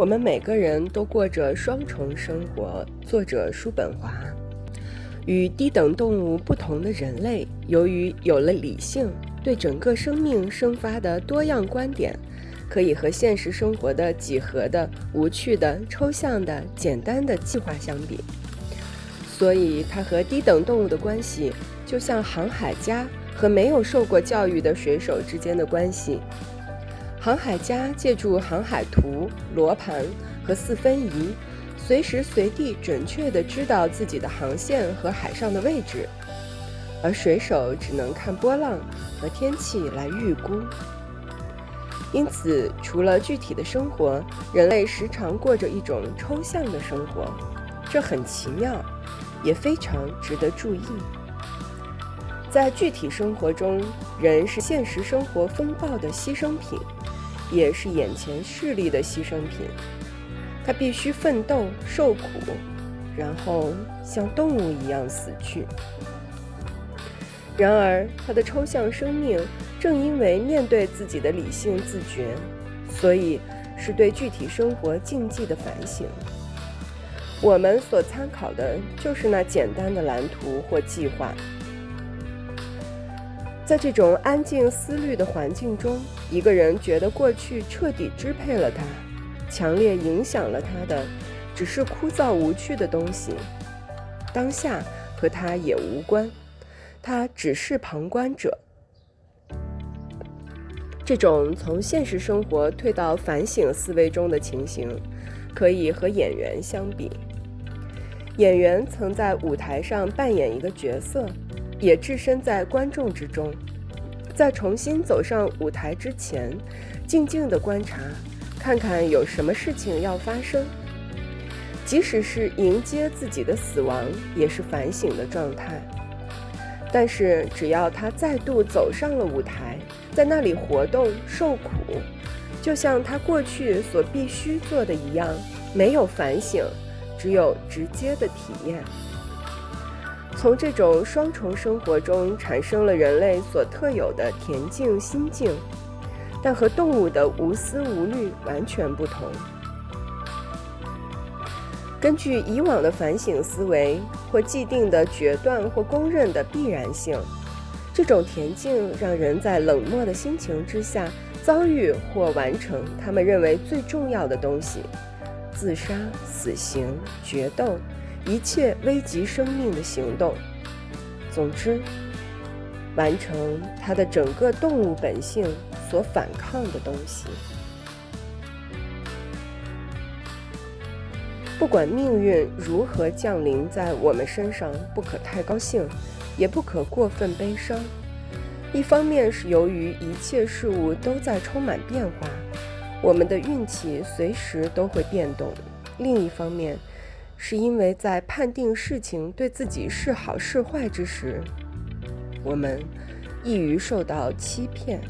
我们每个人都过着双重生活。作者叔本华。与低等动物不同的人类，由于有了理性，对整个生命生发的多样观点，可以和现实生活的几何的、无趣的、抽象的、简单的计划相比。所以，它和低等动物的关系，就像航海家和没有受过教育的水手之间的关系。航海家借助航海图、罗盘和四分仪，随时随地准确地知道自己的航线和海上的位置，而水手只能看波浪和天气来预估。因此，除了具体的生活，人类时常过着一种抽象的生活，这很奇妙，也非常值得注意。在具体生活中，人是现实生活风暴的牺牲品。也是眼前势力的牺牲品，他必须奋斗受苦，然后像动物一样死去。然而，他的抽象生命正因为面对自己的理性自觉，所以是对具体生活禁忌的反省。我们所参考的就是那简单的蓝图或计划。在这种安静思虑的环境中，一个人觉得过去彻底支配了他，强烈影响了他的，只是枯燥无趣的东西。当下和他也无关，他只是旁观者。这种从现实生活退到反省思维中的情形，可以和演员相比。演员曾在舞台上扮演一个角色。也置身在观众之中，在重新走上舞台之前，静静地观察，看看有什么事情要发生。即使是迎接自己的死亡，也是反省的状态。但是，只要他再度走上了舞台，在那里活动、受苦，就像他过去所必须做的一样，没有反省，只有直接的体验。从这种双重生活中产生了人类所特有的恬静心境，但和动物的无思无虑完全不同。根据以往的反省思维或既定的决断或公认的必然性，这种恬静让人在冷漠的心情之下遭遇或完成他们认为最重要的东西：自杀、死刑、决斗。一切危及生命的行动，总之，完成他的整个动物本性所反抗的东西。不管命运如何降临在我们身上，不可太高兴，也不可过分悲伤。一方面是由于一切事物都在充满变化，我们的运气随时都会变动；另一方面，是因为在判定事情对自己是好是坏之时，我们易于受到欺骗。